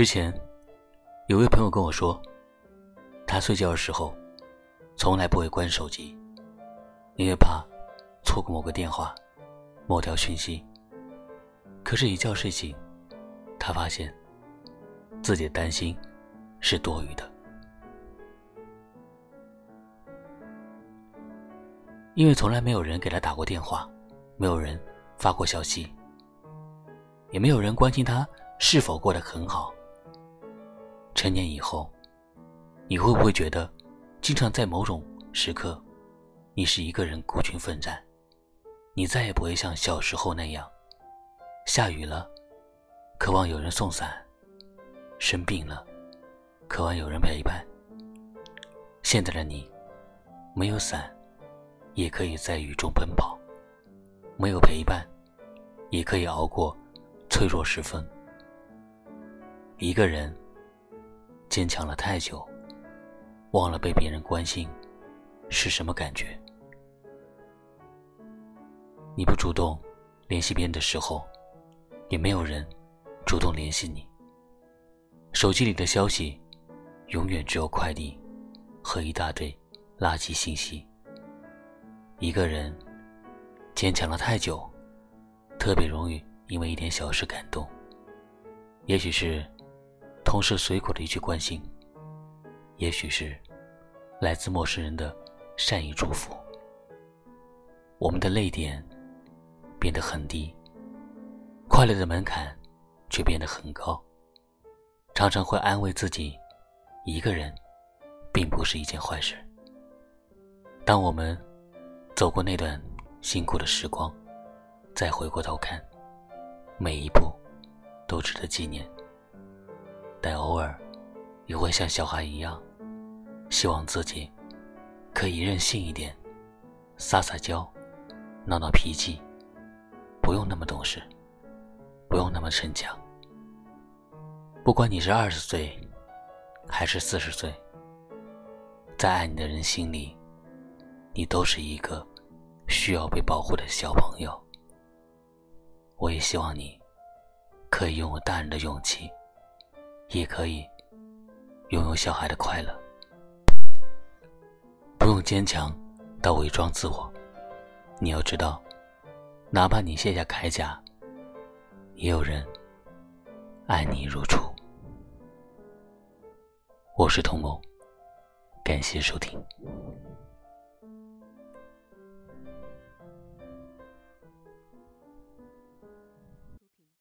之前，有位朋友跟我说，他睡觉的时候，从来不会关手机，因为怕错过某个电话、某条讯息。可是，一觉睡醒，他发现自己的担心是多余的，因为从来没有人给他打过电话，没有人发过消息，也没有人关心他是否过得很好。成年以后，你会不会觉得，经常在某种时刻，你是一个人孤军奋战，你再也不会像小时候那样。下雨了，渴望有人送伞；生病了，渴望有人陪伴。现在的你，没有伞，也可以在雨中奔跑；没有陪伴，也可以熬过脆弱时分。一个人坚强了太久，忘了被别人关心是什么感觉。你不主动联系别人的时候。也没有人主动联系你。手机里的消息，永远只有快递和一大堆垃圾信息。一个人坚强了太久，特别容易因为一点小事感动。也许是同事随口的一句关心，也许是来自陌生人的善意祝福，我们的泪点变得很低。快乐的门槛却变得很高，常常会安慰自己，一个人并不是一件坏事。当我们走过那段辛苦的时光，再回过头看，每一步都值得纪念。但偶尔也会像小孩一样，希望自己可以任性一点，撒撒娇，闹闹脾气，不用那么懂事。不用那么逞强。不管你是二十岁，还是四十岁，在爱你的人心里，你都是一个需要被保护的小朋友。我也希望你，可以拥有大人的勇气，也可以拥有小孩的快乐。不用坚强到伪装自我。你要知道，哪怕你卸下铠甲。也有人爱你如初。我是童梦，感谢收听。